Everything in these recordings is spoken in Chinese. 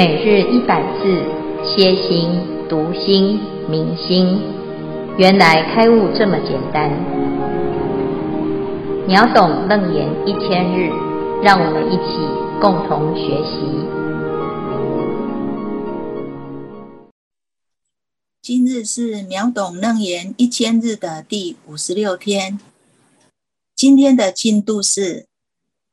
每日一百字，歇心、读心、明心，原来开悟这么简单。秒懂楞严一千日，让我们一起共同学习。今日是秒懂楞严一千日的第五十六天。今天的进度是：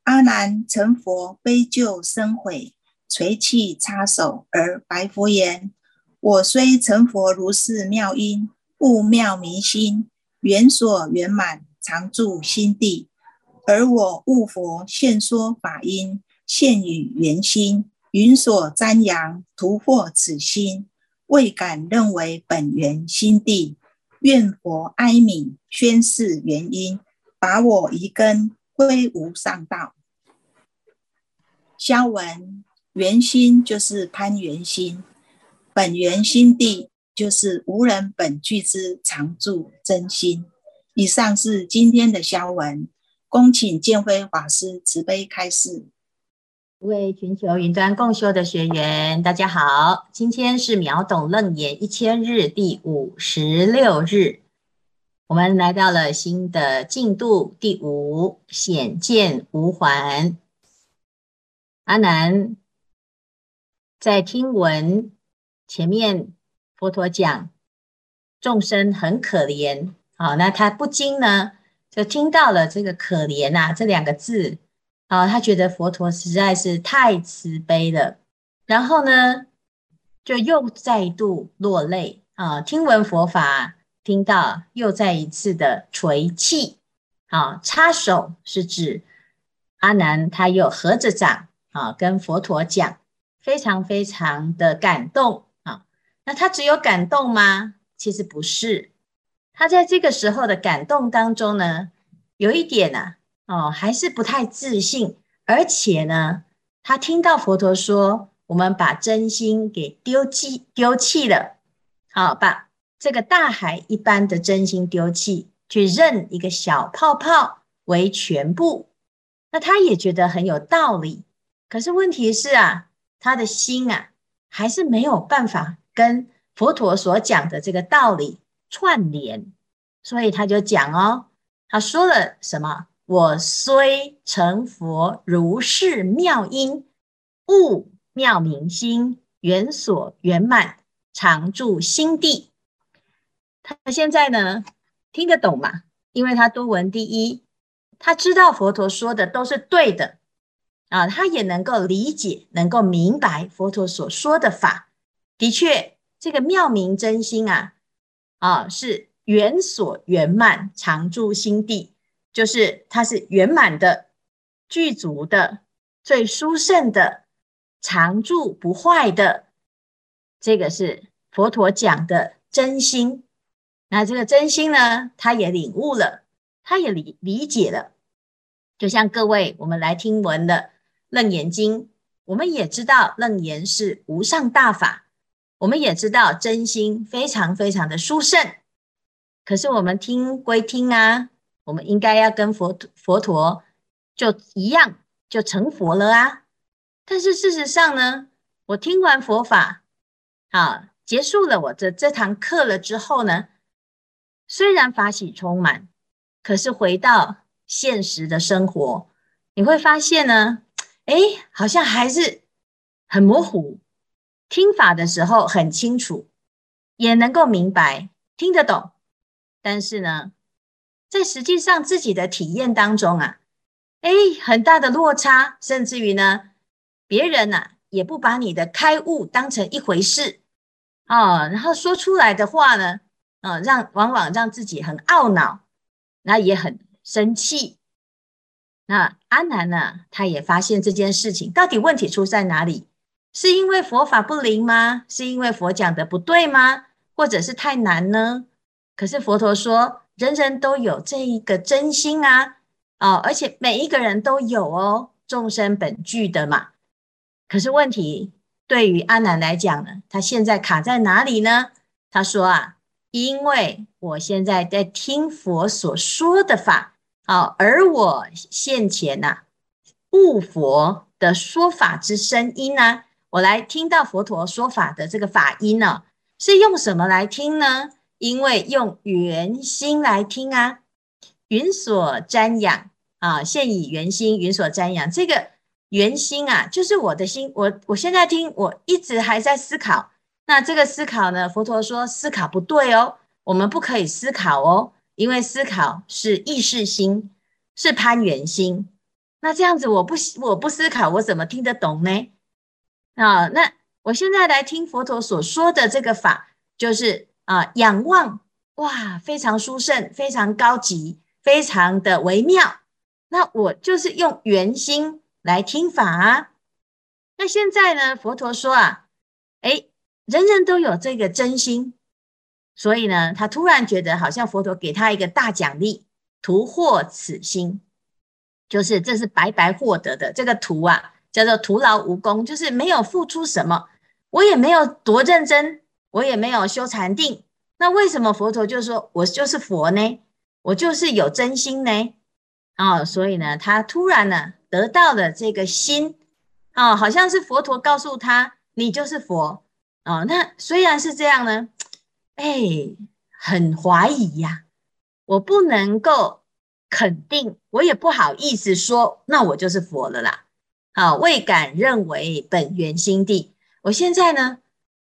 阿难成佛悲救生悔。垂泣擦手而白佛言：“我虽成佛如是妙音，悟妙明心，缘所圆满，常住心地。而我悟佛现说法音，现与缘心，云所瞻仰，徒获此心，未敢认为本源心地。愿佛哀悯，宣示原因，拔我疑根，归无上道。”消文。圆心就是攀圆心，本源心地就是无人本具之常住真心。以上是今天的消文，恭请建辉法师慈悲开示。各位全球云端共修的学员，大家好，今天是秒懂楞严一千日第五十六日，我们来到了新的进度第五，显见无还。阿南。在听闻前面，佛陀讲众生很可怜，好，那他不禁呢就听到了这个可怜呐、这两个字，啊，他觉得佛陀实在是太慈悲了，然后呢就又再度落泪。啊，听闻佛法，听到又再一次的垂泣，啊，插手是指阿难他又合着掌啊，跟佛陀讲。非常非常的感动啊！那他只有感动吗？其实不是，他在这个时候的感动当中呢，有一点呢、哦，还是不太自信，而且呢，他听到佛陀说：“我们把真心给丢弃丢弃了，好，把这个大海一般的真心丢弃，去认一个小泡泡为全部。”那他也觉得很有道理，可是问题是啊。他的心啊，还是没有办法跟佛陀所讲的这个道理串联，所以他就讲哦，他说了什么？我虽成佛如是妙音，悟妙明心，圆所圆满，常住心地。他现在呢，听得懂吗？因为他多闻第一，他知道佛陀说的都是对的。啊，他也能够理解，能够明白佛陀所说的法。的确，这个妙明真心啊，啊，是圆所圆满，常住心地，就是它是圆满的、具足的、最殊胜的、常住不坏的。这个是佛陀讲的真心。那这个真心呢，他也领悟了，他也理理解了。就像各位，我们来听闻的。楞严经，我们也知道楞严是无上大法，我们也知道真心非常非常的殊胜。可是我们听归听啊，我们应该要跟佛佛陀就一样，就成佛了啊。但是事实上呢，我听完佛法，好，结束了我这这堂课了之后呢，虽然法喜充满，可是回到现实的生活，你会发现呢。哎，好像还是很模糊。听法的时候很清楚，也能够明白，听得懂。但是呢，在实际上自己的体验当中啊，哎，很大的落差，甚至于呢，别人呐也不把你的开悟当成一回事啊，然后说出来的话呢，啊，让往往让自己很懊恼，那也很生气。那阿难呢？他也发现这件事情到底问题出在哪里？是因为佛法不灵吗？是因为佛讲的不对吗？或者是太难呢？可是佛陀说，人人都有这一个真心啊，哦，而且每一个人都有哦，众生本具的嘛。可是问题对于阿难来讲呢，他现在卡在哪里呢？他说啊，因为我现在在听佛所说的法。好，而我现前呐、啊，悟佛的说法之声音呢、啊，我来听到佛陀说法的这个法音呢，是用什么来听呢？因为用圆心来听啊，云所瞻仰啊，现以圆心，云所瞻仰。这个圆心啊，就是我的心。我我现在听，我一直还在思考。那这个思考呢，佛陀说思考不对哦，我们不可以思考哦，因为思考是意识心，是攀缘心。那这样子，我不我不思考，我怎么听得懂呢？啊，那我现在来听佛陀所说的这个法，就是啊，仰望，哇，非常殊胜，非常高级，非常的微妙。那我就是用圆心来听法啊。那现在呢，佛陀说啊，诶，人人都有这个真心，所以呢，他突然觉得好像佛陀给他一个大奖励，徒获此心，就是这是白白获得的这个徒啊。叫做徒劳无功，就是没有付出什么，我也没有多认真，我也没有修禅定，那为什么佛陀就说我就是佛呢？我就是有真心呢？啊、哦，所以呢，他突然呢得到了这个心，啊、好像是佛陀告诉他，你就是佛，啊、那虽然是这样呢，哎，很怀疑呀、我不能够肯定，我也不好意思说，那我就是佛了啦。啊，未敢认为本源心地。我现在呢，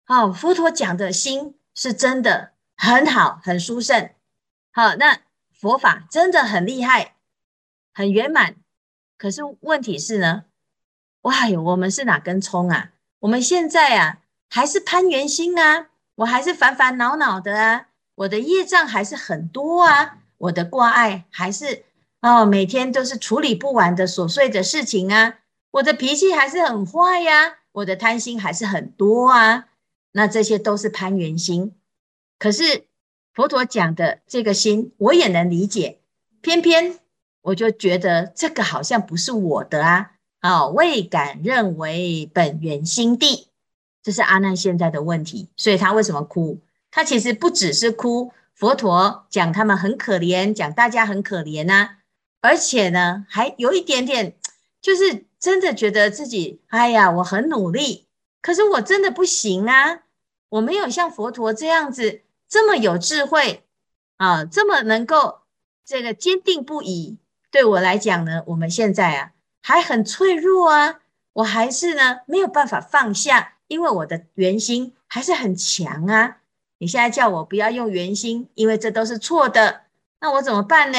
好，佛陀讲的心是真的很好，很殊胜。好，那佛法真的很厉害，很圆满。可是问题是呢，哇哟，我们是哪根葱啊？我们现在啊，还是攀缘心啊，我还是烦烦恼恼的啊，我的业障还是很多啊，我的挂碍还是哦，每天都是处理不完的琐碎的事情啊。我的脾气还是很坏呀，我的贪心还是很多啊，那这些都是攀缘心。可是佛陀讲的这个心，我也能理解，偏偏我就觉得这个好像不是我的啊，啊，未敢认为本源心地，这是阿难现在的问题。所以他为什么哭？他其实不只是哭，佛陀讲他们很可怜，讲大家很可怜啊，而且呢，还有一点点就是。真的觉得自己，哎呀，我很努力，可是我真的不行啊！我没有像佛陀这样子这么有智慧啊，这么能够这个坚定不移。对我来讲呢，我们现在啊还很脆弱啊，我还是呢没有办法放下，因为我的圆心还是很强啊。你现在叫我不要用圆心，因为这都是错的，那我怎么办呢？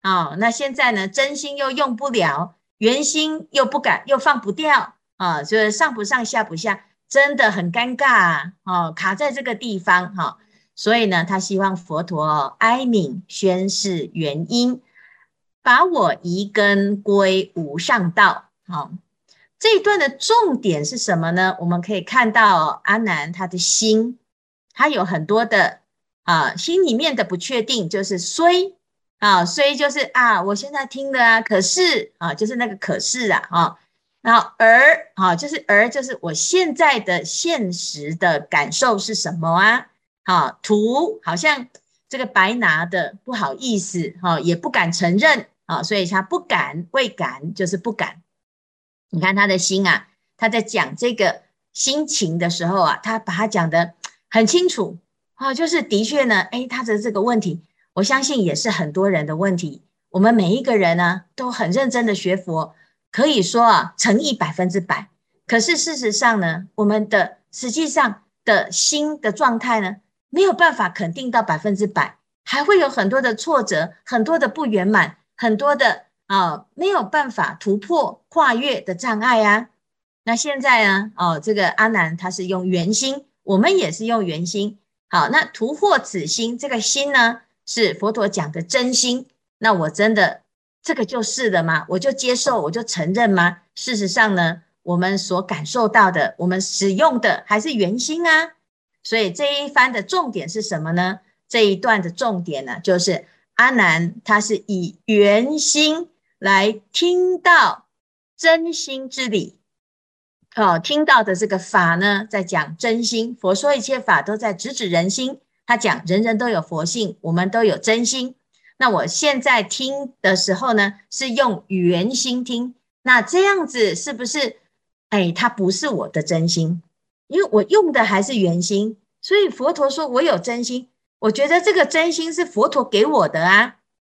啊，那现在呢，真心又用不了。圆心又不敢，又放不掉啊，就是上不上下不下，真的很尴尬啊，哦，卡在这个地方哈，所以呢，他希望佛陀哀悯宣示原因，把我移根归无上道。好，这一段的重点是什么呢？我们可以看到阿南他的心，他有很多的啊，心里面的不确定，就是虽。啊，虽就是啊，我现在听的啊，可是啊，就是那个可是啊，啊，然后而啊，就是而就是我现在的现实的感受是什么啊？啊，图好像这个白拿的不好意思，哈，也不敢承认啊，所以他不敢，未敢就是不敢。你看他的心啊，他在讲这个心情的时候啊，他把它讲得很清楚啊，就是的确呢，诶，他的这个问题。我相信也是很多人的问题。我们每一个人呢，都很认真的学佛，可以说啊，诚意百分之百。可是事实上呢，我们的实际上的心的状态呢，没有办法肯定到百分之百，还会有很多的挫折，很多的不圆满，很多的啊，没有办法突破跨越的障碍啊。那现在呢，哦，这个阿难他是用圆心，我们也是用圆心。好，那突破此心，这个心呢？是佛陀讲的真心，那我真的这个就是了吗？我就接受，我就承认吗？事实上呢，我们所感受到的，我们使用的还是圆心啊。所以这一番的重点是什么呢？这一段的重点呢，就是阿难他是以圆心来听到真心之理。哦，听到的这个法呢，在讲真心。佛说一切法都在直指人心。他讲人人都有佛性，我们都有真心。那我现在听的时候呢，是用圆心听。那这样子是不是？哎，它不是我的真心，因为我用的还是圆心，所以佛陀说我有真心，我觉得这个真心是佛陀给我的啊。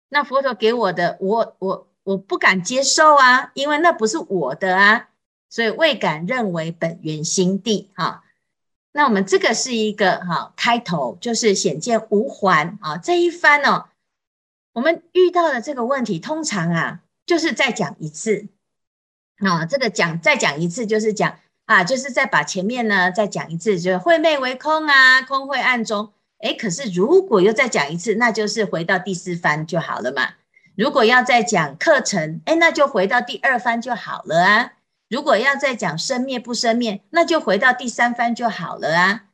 那佛陀给我的，我我我不敢接受啊，因为那不是我的啊，所以未敢认为本源心地哈。那我们这个是一个哈开头，就是显见无还啊。这一番哦，我们遇到的这个问题，通常啊，就是再讲一次啊。这个讲再讲一次，就是讲啊，就是再把前面呢再讲一次，就是会昧为空啊，空会暗中。哎，可是如果又再讲一次，那就是回到第四番就好了嘛。如果要再讲课程，哎，那就回到第二番就好了啊。如果要再讲生灭不生灭，那就回到第三番就好了啊。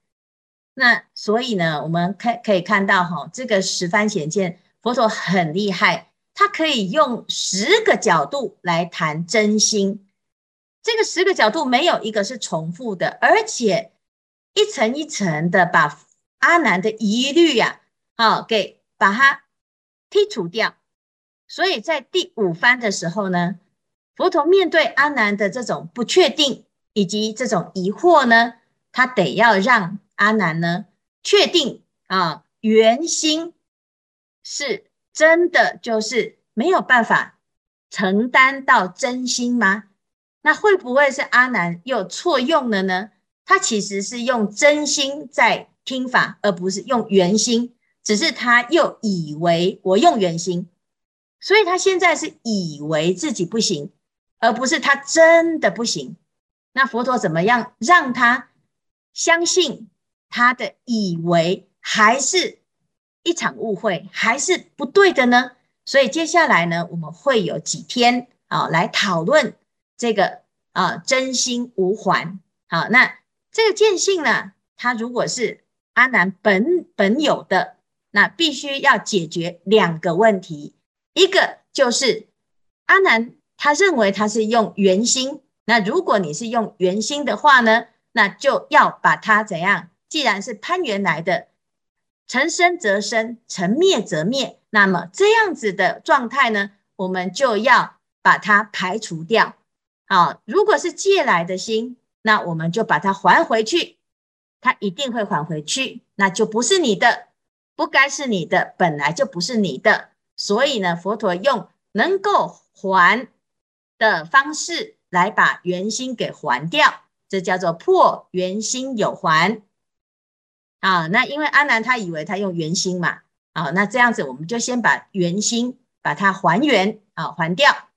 那所以呢，我们可可以看到哈，这个十番显见佛陀很厉害，他可以用十个角度来谈真心。这个十个角度没有一个是重复的，而且一层一层的把。阿难的疑虑呀，好，给把它剔除掉。所以在第五番的时候呢，佛陀面对阿难的这种不确定以及这种疑惑呢，他得要让阿难呢确定啊，圆心是真的，就是没有办法承担到真心吗？那会不会是阿难又错用了呢？他其实是用真心在。听法，而不是用圆心，只是他又以为我用圆心，所以他现在是以为自己不行，而不是他真的不行。那佛陀怎么样让他相信他的以为还是一场误会，还是不对的呢？所以接下来呢，我们会有几天啊来讨论这个啊真心无还。好，那这个见性呢，它如果是。阿难本本有的，那必须要解决两个问题，一个就是阿难他认为他是用圆心，那如果你是用圆心的话呢，那就要把它怎样？既然是攀缘来的，成生则生，成灭则灭，那么这样子的状态呢，我们就要把它排除掉。好，如果是借来的心，那我们就把它还回去。它一定会还回去，那就不是你的，不该是你的，本来就不是你的。所以呢，佛陀用能够还的方式来把圆心给还掉，这叫做破圆心有还。啊，那因为阿难他以为他用圆心嘛，啊，那这样子我们就先把圆心把它还原啊，还掉。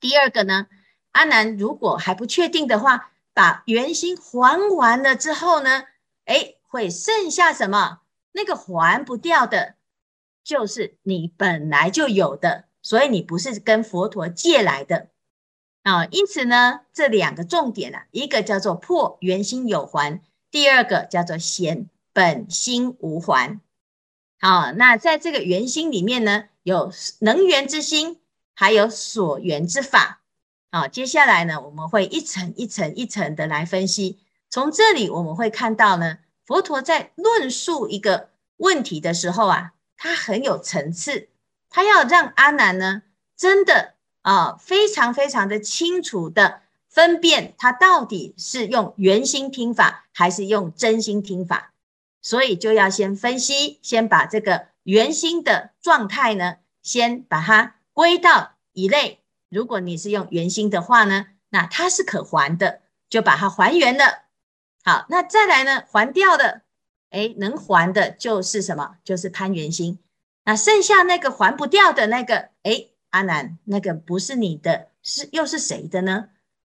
第二个呢，阿难如果还不确定的话。把圆心还完了之后呢，诶，会剩下什么？那个还不掉的，就是你本来就有的，所以你不是跟佛陀借来的啊。因此呢，这两个重点啊，一个叫做破圆心有还，第二个叫做显本心无还。好，那在这个圆心里面呢，有能源之心，还有所缘之法。好，接下来呢，我们会一层一层一层的来分析。从这里我们会看到呢，佛陀在论述一个问题的时候啊，他很有层次，他要让阿难呢，真的啊，非常非常的清楚的分辨他到底是用圆心听法还是用真心听法，所以就要先分析，先把这个圆心的状态呢，先把它归到一类。如果你是用圆心的话呢，那它是可还的，就把它还原了。好，那再来呢，还掉的，诶，能还的就是什么？就是攀缘心。那剩下那个还不掉的那个，诶，阿南，那个不是你的，是又是谁的呢？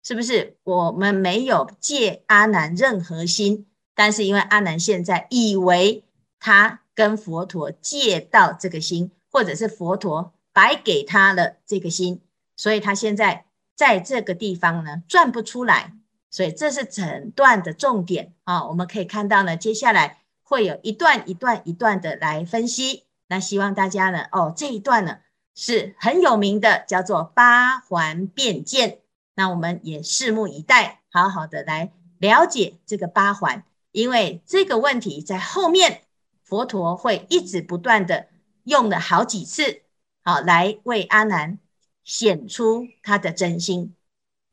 是不是？我们没有借阿南任何心，但是因为阿南现在以为他跟佛陀借到这个心，或者是佛陀白给他了这个心。所以他现在在这个地方呢，转不出来，所以这是整段的重点啊。我们可以看到呢，接下来会有一段一段一段的来分析。那希望大家呢，哦，这一段呢是很有名的，叫做八环辩见。那我们也拭目以待，好好的来了解这个八环，因为这个问题在后面佛陀会一直不断的用了好几次，好来为阿难。显出他的真心。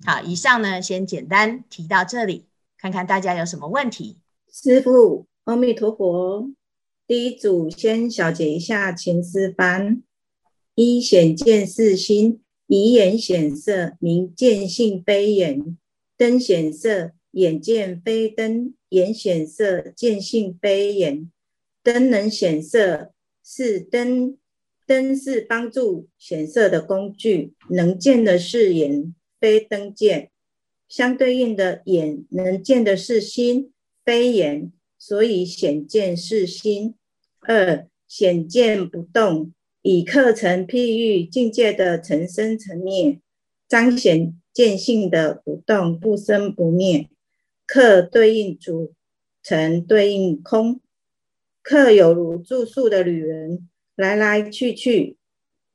好，以上呢先简单提到这里，看看大家有什么问题。师傅，阿弥陀佛。第一组先小结一下前四番：一显见是心，以眼显色，名见性非眼；灯显色，眼见非灯；眼显色，见性非眼。灯能显色，是灯，灯是帮助显色的工具；能见的是眼，非灯见。相对应的，眼能见的是心，非眼，所以显见是心。二显见不动，以课程譬喻境界的成生成灭，彰显见性的不动不生不灭。客对应主，程对应空。客有如住宿的旅人，来来去去，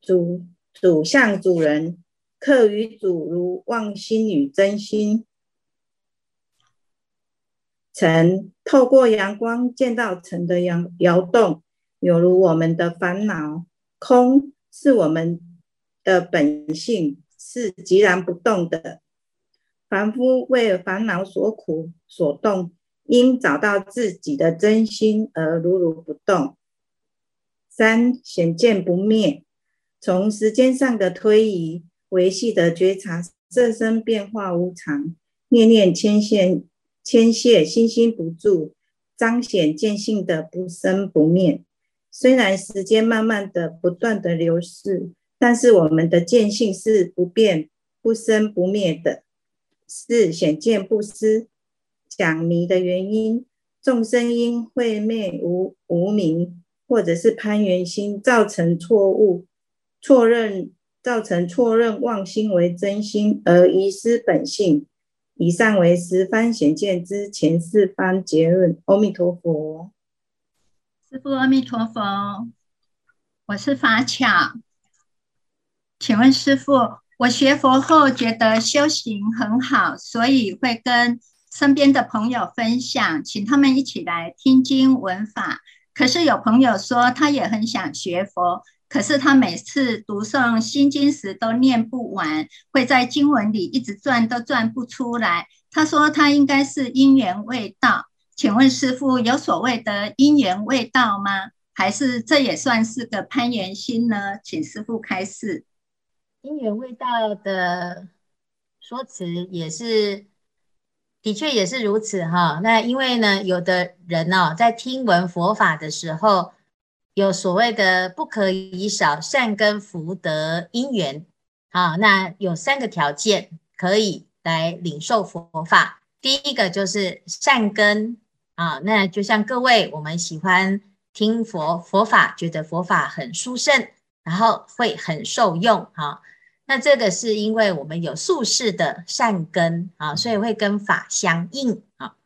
主主像主人，客与主如妄心与真心。尘透过阳光见到尘的摇摇动，有如我们的烦恼。空是我们的本性，是寂然不动的。凡夫为烦恼所苦所动。应找到自己的真心而如如不动。三显见不灭，从时间上的推移，维系的觉察色身变化无常，念念牵线牵线，心心不住，彰显见性的不生不灭。虽然时间慢慢的不断的流逝，但是我们的见性是不变、不生不灭的。四显见不思。讲迷的原因，众生因慧灭无无明，或者是攀缘心，造成错误错认，造成错认妄心为真心，而遗失本性。以上为十方显见之前四方结论。阿弥陀佛，师父阿弥陀佛，我是法巧，请问师父，我学佛后觉得修行很好，所以会跟。身边的朋友分享，请他们一起来听经闻法。可是有朋友说，他也很想学佛，可是他每次读诵心经时都念不完，会在经文里一直转都转不出来。他说他应该是因缘未到。请问师父，有所谓的因缘未到吗？还是这也算是个攀缘心呢？请师父开示。因缘未到的说辞也是。的确也是如此哈，那因为呢，有的人哦，在听闻佛法的时候，有所谓的不可以少善根福德因缘，好，那有三个条件可以来领受佛法。第一个就是善根啊，那就像各位我们喜欢听佛佛法，觉得佛法很殊胜，然后会很受用哈。那这个是因为我们有宿世的善根啊，所以会跟法相应啊。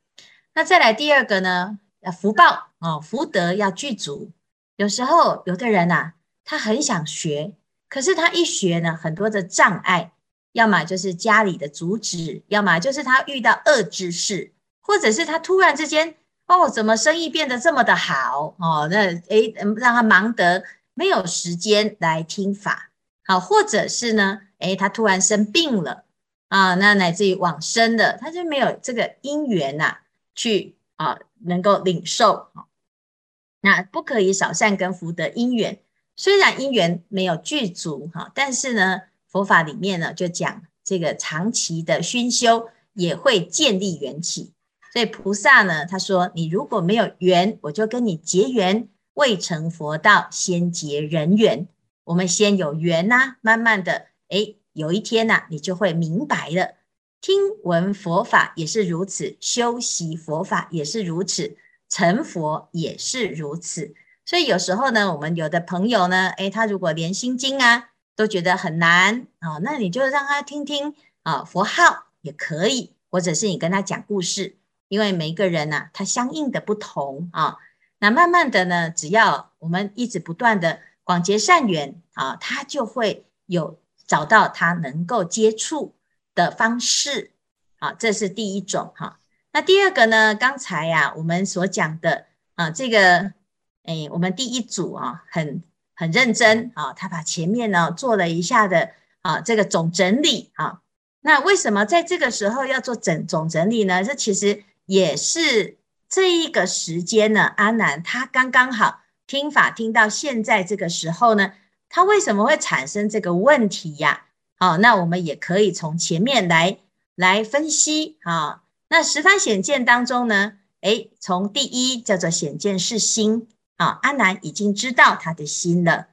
那再来第二个呢，福报啊，福德要具足。有时候有的人呐，他很想学，可是他一学呢，很多的障碍，要么就是家里的阻止，要么就是他遇到恶知识，或者是他突然之间哦，怎么生意变得这么的好哦？那诶，让他忙得没有时间来听法。好，或者是呢，诶，他突然生病了啊，那乃至于往生的，他就没有这个因缘呐、啊，去啊能够领受。那不可以少善根福德因缘，虽然因缘没有具足哈，但是呢，佛法里面呢就讲这个长期的熏修也会建立缘起。所以菩萨呢，他说你如果没有缘，我就跟你结缘，未成佛道先结人缘。我们先有缘呐、慢慢的，诶，有一天呐、你就会明白了。听闻佛法也是如此，修习佛法也是如此，成佛也是如此。所以有时候呢，我们有的朋友呢，诶，他如果连心经啊都觉得很难啊、那你就让他听听啊佛号也可以，或者是你跟他讲故事，因为每一个人呐、他相应的不同啊。那慢慢的呢，只要我们一直不断的。广结善缘啊，他就会有找到他能够接触的方式啊，这是第一种哈。那第二个呢？刚才呀，我们所讲的啊，这个哎，我们第一组啊，很很认真啊，他把前面呢做了一下的啊这个总整理啊。那为什么在这个时候要做整总整理呢？这其实也是这一个时间呢，阿南他刚刚好听法听到现在这个时候呢，他为什么会产生这个问题呀？好，那我们也可以从前面来来分析啊。那十方显见当中呢，诶，从第一叫做显见是心啊，阿难已经知道他的心了。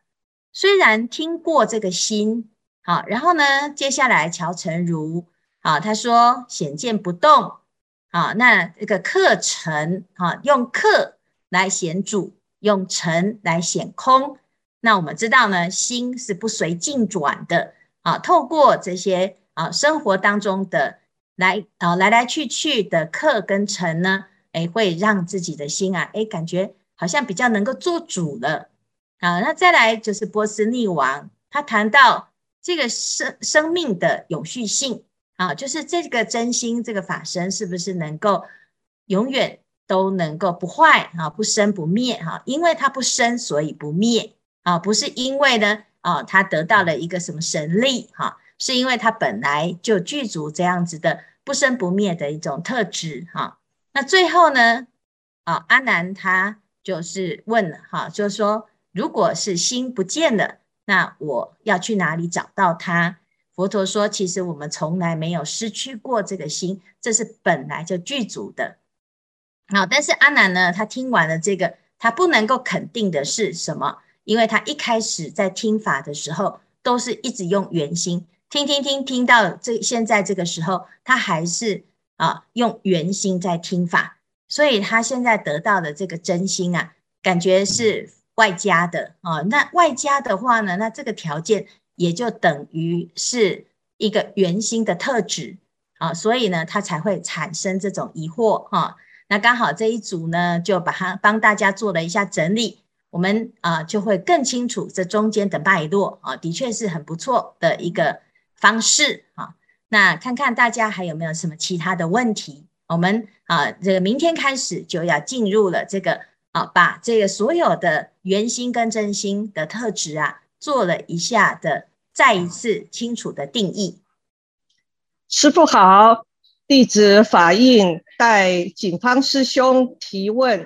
虽然听过这个心，好，然后呢，接下来乔成如，啊，他说显见不动，好，那这个客成，好，用客来显主，用成来显空。那我们知道呢，心是不随境转的，啊，透过这些啊生活当中的来啊来来去去的客跟成呢，诶，会让自己的心啊，诶，感觉好像比较能够做主了。啊，那再来就是波斯匿王，他谈到这个生生命的永续性啊，就是这个真心这个法身是不是能够永远都能够不坏啊，不生不灭哈，因为它不生，所以不灭啊，不是因为呢啊，他得到了一个什么神力哈，是因为他本来就具足这样子的不生不灭的一种特质哈。那最后呢啊，阿难他就是问了哈，就是说。如果是心不见了，那我要去哪里找到它？佛陀说，其实我们从来没有失去过这个心，这是本来就具足的。好，但是阿难呢，他听完了这个，他不能够肯定的是什么？因为他一开始在听法的时候，都是一直用圆心听听听，听到这现在这个时候，他还是啊用圆心在听法，所以他现在得到的这个真心啊，感觉是。外加的啊，那外加的话呢，那这个条件也就等于是一个圆心的特质啊，所以呢，他才会产生这种疑惑哈。那刚好这一组呢，就把它帮大家做了一下整理，我们啊就会更清楚这中间的脉络啊，的确是很不错的一个方式啊。那看看大家还有没有什么其他的问题？我们啊，这个明天开始就要进入了这个。啊，把这个所有的圆心跟真心的特质啊，做了一下的再一次清楚的定义。师傅好，弟子法印代警方师兄提问，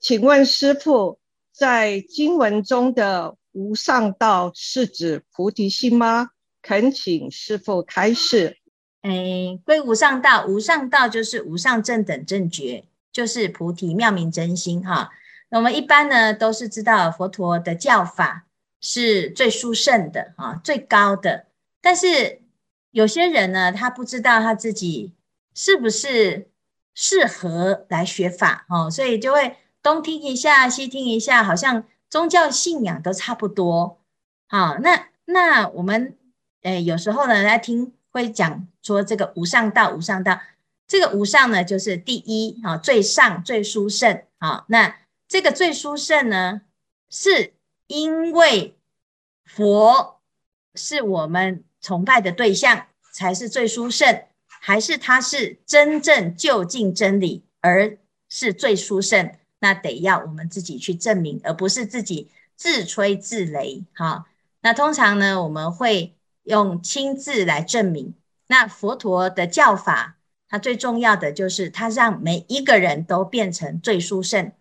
请问师傅，在经文中的无上道是指菩提心吗？恳请师父开示。哎，归无上道，无上道就是无上正等正觉，就是菩提妙明真心哈。那我们一般呢，都是知道佛陀的教法是最殊胜的啊，最高的。但是有些人呢，他不知道他自己是不是适合来学法哦，所以就会东听一下，西听一下，好像宗教信仰都差不多。好，那那我们诶，有时候呢来听会讲说这个无上道，无上道，这个无上呢就是第一啊，最上最殊胜啊，那。这个最殊胜呢，是因为佛是我们崇拜的对象，才是最殊胜，还是他是真正究竟真理而是最殊胜？那得要我们自己去证明，而不是自己自吹自擂。哈，那通常呢，我们会用亲自来证明。那佛陀的教法，它最重要的就是它让每一个人都变成最殊胜。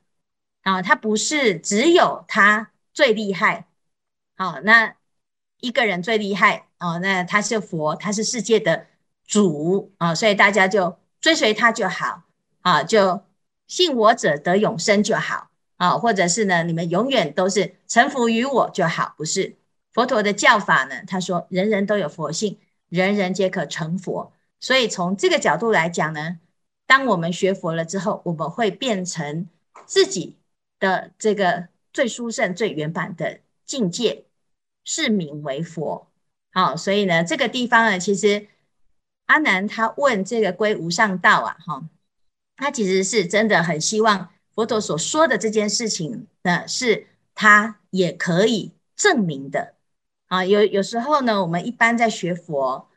啊，他不是只有他最厉害，好，那一个人最厉害哦，那他是佛，他是世界的主。啊，所以大家就追随他就好。啊，就信我者得永生就好。啊，或者是呢，你们永远都是臣服于我就好，不是？佛陀的教法呢？他说人人都有佛性，人人皆可成佛，所以从这个角度来讲呢，当我们学佛了之后，我们会变成自己。的这个最殊胜、最圆满的境界，是名为佛。好，所以呢，这个地方呢，其实阿难他问这个归无上道啊，哈，他其实是真的很希望佛陀所说的这件事情呢，是他也可以证明的。啊，有有时候呢，我们一般在学佛，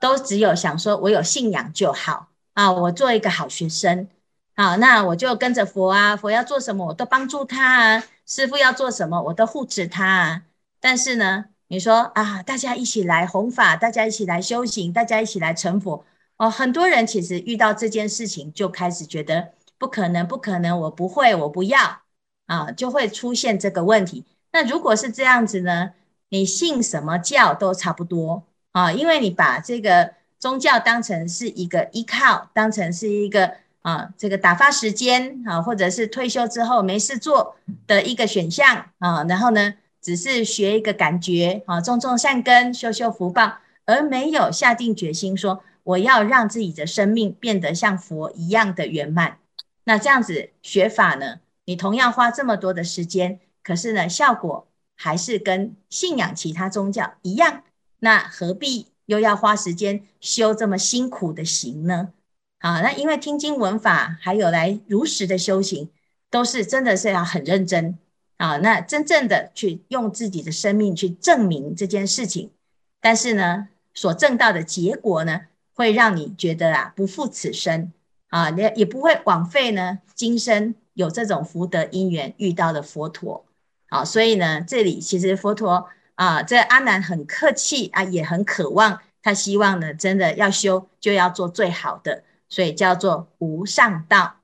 都只有想说我有信仰就好啊，我做一个好学生。好，那我就跟着佛啊，佛要做什么我都帮助他啊，师父要做什么我都护持他啊。但是呢，你说啊，大家一起来弘法，大家一起来修行，大家一起来成佛哦。很多人其实遇到这件事情就开始觉得不可能，不可能，我不会，我不要啊，就会出现这个问题。那如果是这样子呢？你信什么教都差不多啊，因为你把这个宗教当成是一个依靠，当成是一个啊这个打发时间啊，或者是退休之后没事做的一个选项啊，然后呢，只是学一个感觉啊，种种善根，修修福报，而没有下定决心说我要让自己的生命变得像佛一样的圆满。那这样子学法呢，你同样花这么多的时间，可是呢，效果还是跟信仰其他宗教一样。那何必又要花时间修这么辛苦的行呢？啊，那因为听经闻法，还有来如实的修行，都是真的是要很认真。啊，那真正的去用自己的生命去证明这件事情，但是呢，所证到的结果呢，会让你觉得啊，不负此生啊，也也不会枉费呢，今生有这种福德因缘遇到的佛陀。好，所以呢，这里其实佛陀啊，这阿难很客气啊，也很渴望，他希望呢，真的要修就要做最好的，所以叫做无上道。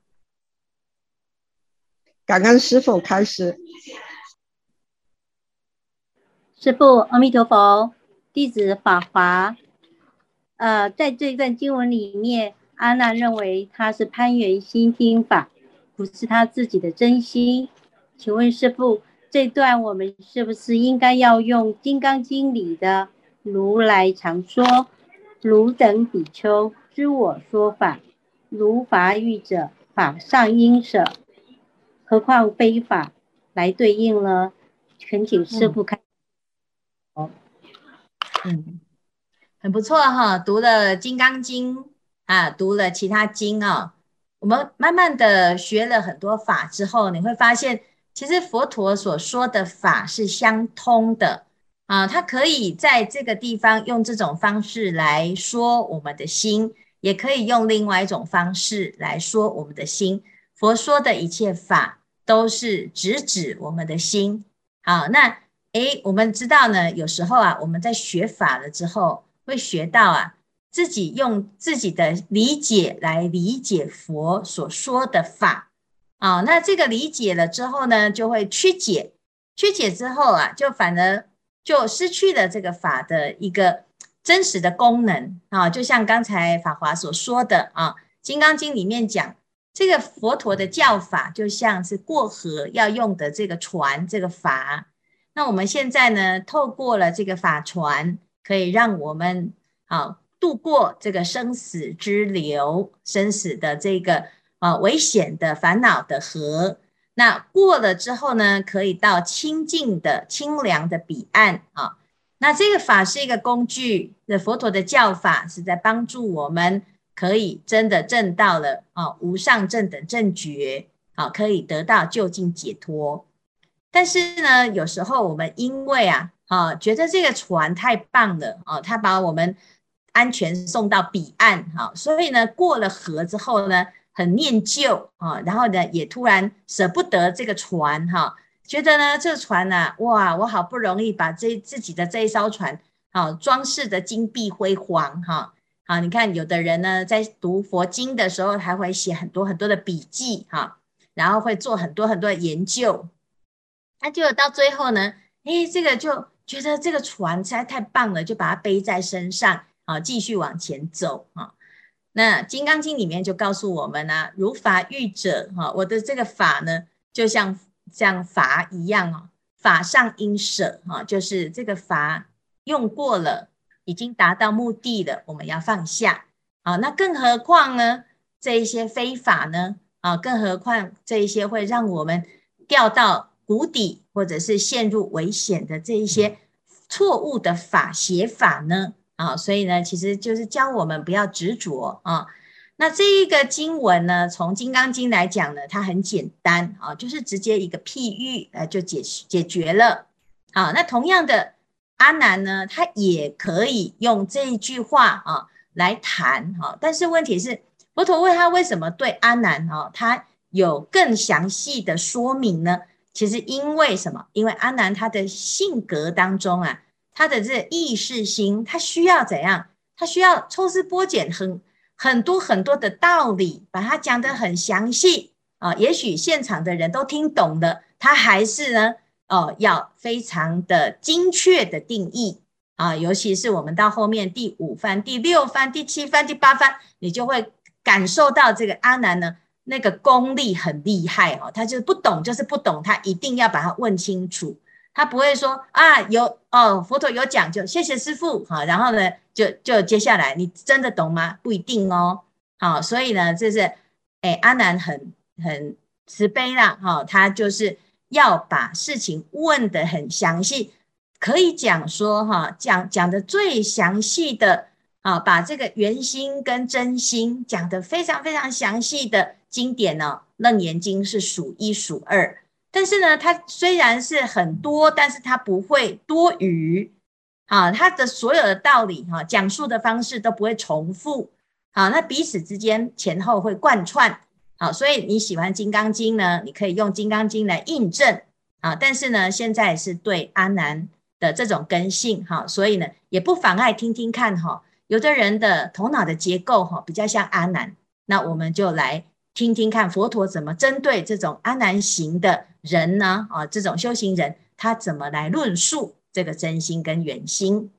感恩师父开始。师父，阿弥陀佛，弟子法华。呃，在这一段经文里面，阿难认为他是攀缘心听法，不是他自己的真心。请问师父，这段我们是不是应该要用《金刚经》里的“如来常说，汝等比丘知我说法，如法语者，法上应舍。”何况非法来对应呢，恳请师父开。哦，嗯，很不错哈，读了《金刚经》啊，读了其他经啊，我们慢慢的学了很多法之后，你会发现，其实佛陀所说的法是相通的啊，他可以在这个地方用这种方式来说我们的心，也可以用另外一种方式来说我们的心。佛说的一切法都是直指我们的心。好，那诶，我们知道呢，有时候啊，我们在学法了之后，会学到啊，自己用自己的理解来理解佛所说的法。啊，那这个理解了之后呢，就会曲解，曲解之后啊，就反而就失去了这个法的一个真实的功能啊。就像刚才法华所说的啊，《金刚经》里面讲。这个佛陀的教法就像是过河要用的这个船，这个筏。那我们现在呢，透过了这个法船，可以让我们啊渡过这个生死之流，生死的这个啊危险的烦恼的河。那过了之后呢，可以到清净的清凉的彼岸啊。那这个法是一个工具，那佛陀的教法是在帮助我们。可以真的证到了啊，无上正等正觉啊，可以得到究竟解脱。但是呢，有时候我们因为啊啊，觉得这个船太棒了啊，它把我们安全送到彼岸哈，所以呢，过了河之后呢，很念旧啊，然后呢，也突然舍不得这个船哈，觉得呢，这个船呐，哇，我好不容易把这自己的这一艘船啊装饰的金碧辉煌哈。好，你看，有的人呢，在读佛经的时候，还会写很多很多的笔记，哈，然后会做很多很多的研究。那就到最后呢，诶，这个就觉得这个船实在太棒了，就把它背在身上，啊，继续往前走，啊。那《金刚经》里面就告诉我们呢，啊，如法语者，哈，我的这个法呢，就像像筏一样哦，法上应舍，哈，就是这个法用过了。已经达到目的了，我们要放下啊。那更何况呢？这一些非法呢？啊，更何况这一些会让我们掉到谷底，或者是陷入危险的这一些错误的法邪法呢？啊，所以呢，其实就是教我们不要执着啊。那这一个经文呢，从《金刚经》来讲呢，它很简单啊，就是直接一个譬喻，呃，就解解决了。好，那同样的。阿难呢，他也可以用这一句话啊来谈哈，但是问题是，佛陀问他为什么对阿难哈，他有更详细的说明呢？其实因为什么？因为阿难他的性格当中啊，他的这意识心，他需要怎样？他需要抽丝剥茧很很多很多的道理，把它讲得很详细啊。也许现场的人都听懂了，他还是呢，哦，要非常的精确的定义啊。尤其是我们到后面第五番、第六番、第七番、第八番，你就会感受到这个阿难呢，那个功力很厉害哦。他就不懂，就是不懂，他一定要把它问清楚。他不会说啊，有哦，佛陀有讲就谢谢师父好，然后呢，就就接下来你真的懂吗？不一定哦，好，所以呢，这是哎阿难很很慈悲啦，哈，他就是要把事情问得很详细，可以讲说哈，讲讲的最详细的啊，把这个圆心跟真心讲得非常非常详细的经典呢，《楞严经》是数一数二。但是呢，它虽然是很多，但是它不会多余，啊，它的所有的道理哈，讲述的方式都不会重复，啊，那彼此之间前后会贯穿，啊，所以你喜欢《金刚经》呢，你可以用《金刚经》来印证，啊，但是呢，现在是对阿难的这种根性，哈，所以呢，也不妨碍听听看，哈，有的人的头脑的结构，哈，比较像阿难，那我们就来。听听看佛陀怎么针对这种阿难行的人呢？啊，这种修行人他怎么来论述这个真心跟圆心？